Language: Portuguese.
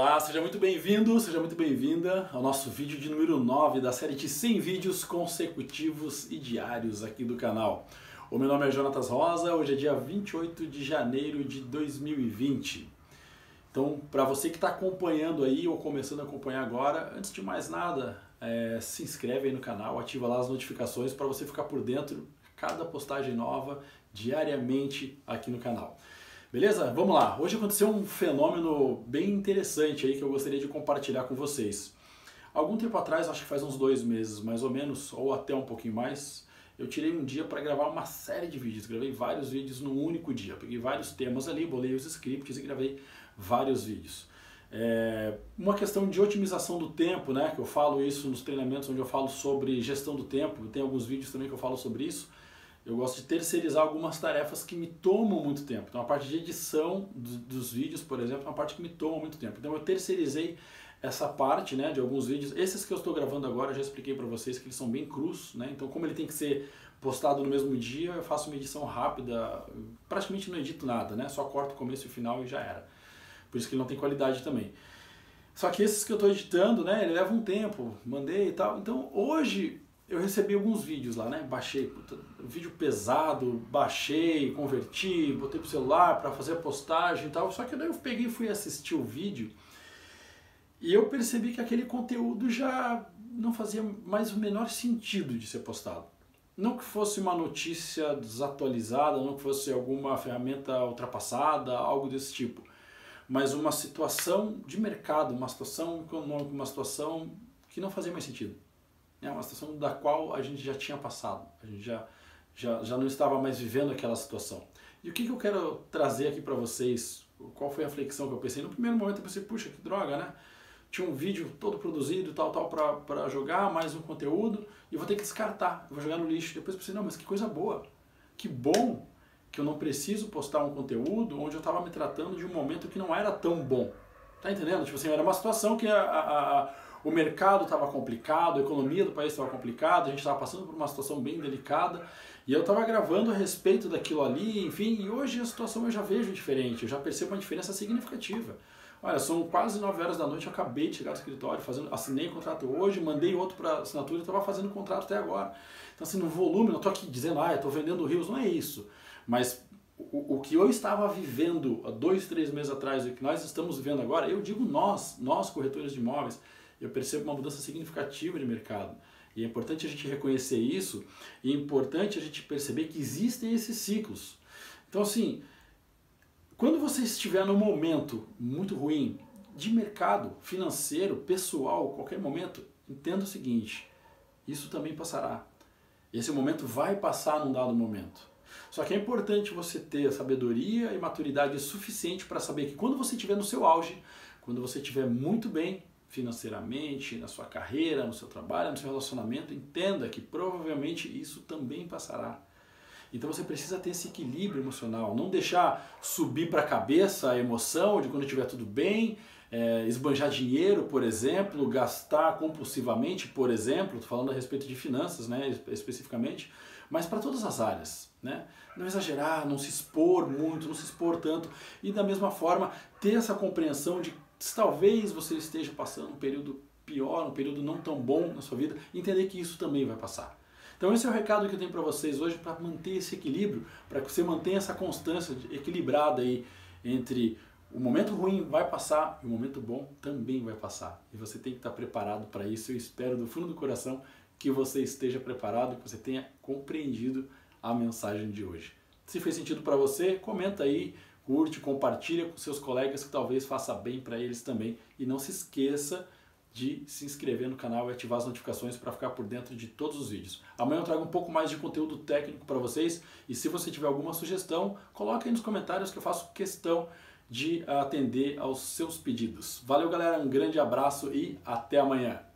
Olá, seja muito bem-vindo, seja muito bem-vinda ao nosso vídeo de número 9 da série de 100 vídeos consecutivos e diários aqui do canal. O meu nome é Jonatas Rosa, hoje é dia 28 de janeiro de 2020. Então, para você que está acompanhando aí ou começando a acompanhar agora, antes de mais nada, é, se inscreve aí no canal, ativa lá as notificações para você ficar por dentro de cada postagem nova diariamente aqui no canal. Beleza? Vamos lá. Hoje aconteceu um fenômeno bem interessante aí que eu gostaria de compartilhar com vocês. Algum tempo atrás, acho que faz uns dois meses mais ou menos, ou até um pouquinho mais, eu tirei um dia para gravar uma série de vídeos. Gravei vários vídeos num único dia. Peguei vários temas ali, bolei os scripts e gravei vários vídeos. É uma questão de otimização do tempo, né? Que eu falo isso nos treinamentos onde eu falo sobre gestão do tempo. Tem alguns vídeos também que eu falo sobre isso eu gosto de terceirizar algumas tarefas que me tomam muito tempo. Então a parte de edição dos, vídeos, por exemplo, é uma parte que me toma muito tempo. Então eu terceirizei essa parte né, de alguns vídeos. Esses que eu estou gravando agora, eu já expliquei para vocês que eles são bem crus. Né? Então como ele tem que ser postado no mesmo dia, eu faço uma edição rápida, praticamente não edito nada, né? só corto o começo e o final e já era. Por isso que ele não tem qualidade também. Só que esses que eu estou editando, né, ele leva um tempo, mandei e tal. Então hoje eu recebi alguns vídeos lá, né? Baixei, puta, vídeo pesado, baixei, converti, botei pro celular para fazer a postagem e tal. Só que daí eu peguei e fui assistir o vídeo e eu percebi que aquele conteúdo já não fazia mais o menor sentido de ser postado. Não que fosse uma notícia desatualizada, não que fosse alguma ferramenta ultrapassada, algo desse tipo, mas uma situação de mercado, uma situação econômica, uma situação que não fazia mais sentido. É uma situação da qual a gente já tinha passado, a gente já, já, já não estava mais vivendo aquela situação. E o que, que eu quero trazer aqui para vocês? Qual foi a flexão que eu pensei? No primeiro momento eu pensei, puxa, que droga, né? Tinha um vídeo todo produzido, tal, tal, para jogar, mais um conteúdo, e vou ter que descartar, eu vou jogar no lixo. Depois pensei, não, mas que coisa boa, que bom que eu não preciso postar um conteúdo onde eu estava me tratando de um momento que não era tão bom. Tá entendendo? Tipo assim, era uma situação que a, a o mercado estava complicado, a economia do país estava complicada, a gente estava passando por uma situação bem delicada e eu estava gravando a respeito daquilo ali, enfim, e hoje a situação eu já vejo diferente, eu já percebo uma diferença significativa. Olha, são quase 9 horas da noite, eu acabei de chegar do escritório, fazendo, assinei o contrato hoje, mandei outro para assinatura e estava fazendo o contrato até agora. Então, assim, no volume, não estou aqui dizendo, ah, estou vendendo rios, não é isso. Mas o, o que eu estava vivendo há dois, três meses atrás e o que nós estamos vivendo agora, eu digo nós, nós corretores de imóveis, eu percebo uma mudança significativa de mercado. E é importante a gente reconhecer isso e é importante a gente perceber que existem esses ciclos. Então, assim, quando você estiver num momento muito ruim de mercado, financeiro, pessoal, qualquer momento, entenda o seguinte: isso também passará. Esse momento vai passar num dado momento. Só que é importante você ter sabedoria e maturidade suficiente para saber que quando você estiver no seu auge, quando você estiver muito bem, financeiramente, na sua carreira, no seu trabalho, no seu relacionamento, entenda que provavelmente isso também passará. Então você precisa ter esse equilíbrio emocional, não deixar subir para a cabeça a emoção de quando estiver tudo bem, é, esbanjar dinheiro, por exemplo, gastar compulsivamente, por exemplo, falando a respeito de finanças, né, especificamente, mas para todas as áreas, né? Não exagerar, não se expor muito, não se expor tanto e da mesma forma ter essa compreensão de talvez você esteja passando um período pior, um período não tão bom na sua vida, entender que isso também vai passar. Então esse é o recado que eu tenho para vocês hoje para manter esse equilíbrio, para que você mantenha essa constância equilibrada aí entre o momento ruim vai passar e o momento bom também vai passar. E você tem que estar preparado para isso. Eu espero do fundo do coração que você esteja preparado, que você tenha compreendido a mensagem de hoje. Se fez sentido para você, comenta aí curte, compartilha com seus colegas que talvez faça bem para eles também. E não se esqueça de se inscrever no canal e ativar as notificações para ficar por dentro de todos os vídeos. Amanhã eu trago um pouco mais de conteúdo técnico para vocês e se você tiver alguma sugestão, coloque aí nos comentários que eu faço questão de atender aos seus pedidos. Valeu galera, um grande abraço e até amanhã!